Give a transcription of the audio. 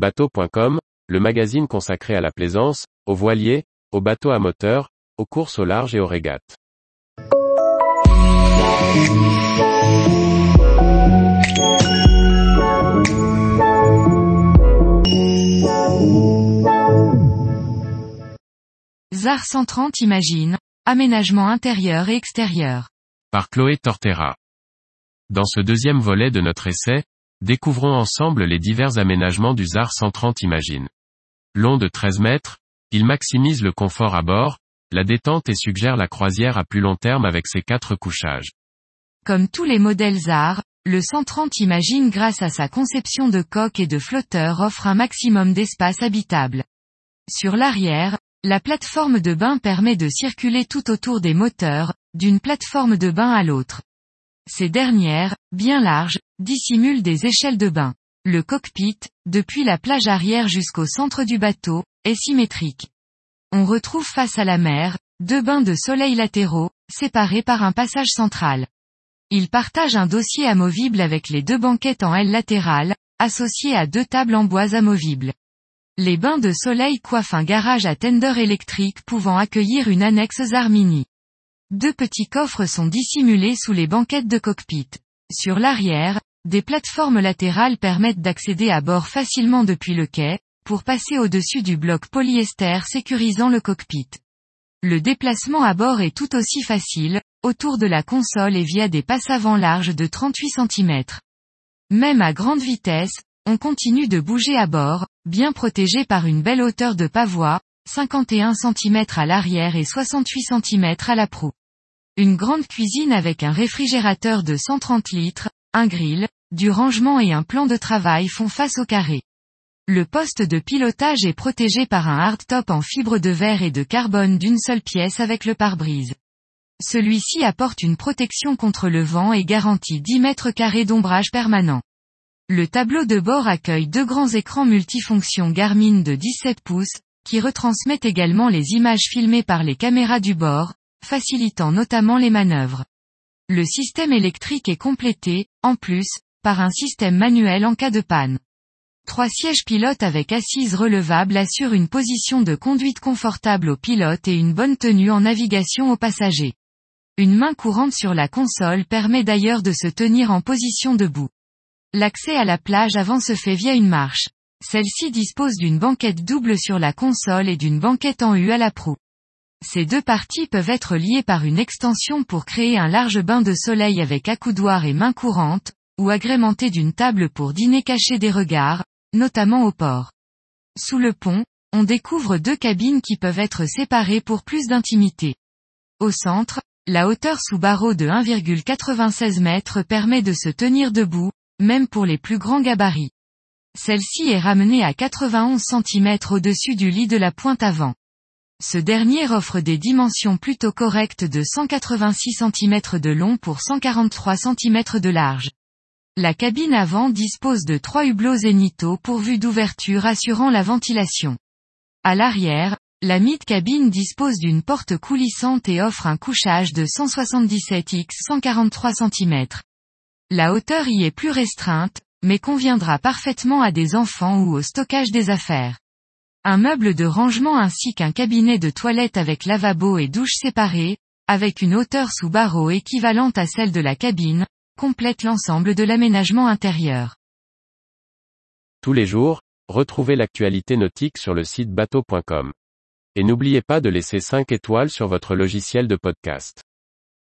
Bateau.com, le magazine consacré à la plaisance, aux voiliers, aux bateaux à moteur, aux courses au large et aux régates. ZAR 130 Imagine, aménagement intérieur et extérieur. Par Chloé Tortera. Dans ce deuxième volet de notre essai, découvrons ensemble les divers aménagements du ZAR 130 Imagine. Long de 13 mètres, il maximise le confort à bord, la détente et suggère la croisière à plus long terme avec ses quatre couchages. Comme tous les modèles ZAR, le 130 Imagine grâce à sa conception de coque et de flotteur offre un maximum d'espace habitable. Sur l'arrière, la plateforme de bain permet de circuler tout autour des moteurs, d'une plateforme de bain à l'autre. Ces dernières, bien larges, dissimulent des échelles de bain. Le cockpit, depuis la plage arrière jusqu'au centre du bateau, est symétrique. On retrouve face à la mer, deux bains de soleil latéraux, séparés par un passage central. Il partage un dossier amovible avec les deux banquettes en aile latérale, associées à deux tables en bois amovibles. Les bains de soleil coiffent un garage à tender électrique pouvant accueillir une annexe Zarmini. Deux petits coffres sont dissimulés sous les banquettes de cockpit. Sur l'arrière, des plateformes latérales permettent d'accéder à bord facilement depuis le quai, pour passer au-dessus du bloc polyester sécurisant le cockpit. Le déplacement à bord est tout aussi facile, autour de la console et via des passes avant larges de 38 cm. Même à grande vitesse, on continue de bouger à bord, bien protégé par une belle hauteur de pavois, 51 cm à l'arrière et 68 cm à la proue. Une grande cuisine avec un réfrigérateur de 130 litres, un grill, du rangement et un plan de travail font face au carré. Le poste de pilotage est protégé par un hardtop en fibre de verre et de carbone d'une seule pièce avec le pare-brise. Celui-ci apporte une protection contre le vent et garantit 10 mètres carrés d'ombrage permanent. Le tableau de bord accueille deux grands écrans multifonctions Garmin de 17 pouces, qui retransmettent également les images filmées par les caméras du bord, facilitant notamment les manœuvres. Le système électrique est complété, en plus, par un système manuel en cas de panne. Trois sièges pilotes avec assises relevables assurent une position de conduite confortable au pilote et une bonne tenue en navigation aux passagers. Une main courante sur la console permet d'ailleurs de se tenir en position debout. L'accès à la plage avant se fait via une marche. Celle-ci dispose d'une banquette double sur la console et d'une banquette en U à la proue. Ces deux parties peuvent être liées par une extension pour créer un large bain de soleil avec accoudoir et main courante, ou agrémenté d'une table pour dîner caché des regards, notamment au port. Sous le pont, on découvre deux cabines qui peuvent être séparées pour plus d'intimité. Au centre, la hauteur sous barreau de 1,96 m permet de se tenir debout, même pour les plus grands gabarits. Celle-ci est ramenée à 91 cm au-dessus du lit de la pointe avant. Ce dernier offre des dimensions plutôt correctes de 186 cm de long pour 143 cm de large. La cabine avant dispose de trois hublots zénithaux pourvus d'ouvertures assurant la ventilation. À l'arrière, la mid-cabine dispose d'une porte coulissante et offre un couchage de 177 x 143 cm. La hauteur y est plus restreinte, mais conviendra parfaitement à des enfants ou au stockage des affaires. Un meuble de rangement ainsi qu'un cabinet de toilette avec lavabo et douche séparés, avec une hauteur sous barreau équivalente à celle de la cabine, complète l'ensemble de l'aménagement intérieur. Tous les jours, retrouvez l'actualité nautique sur le site bateau.com. Et n'oubliez pas de laisser 5 étoiles sur votre logiciel de podcast.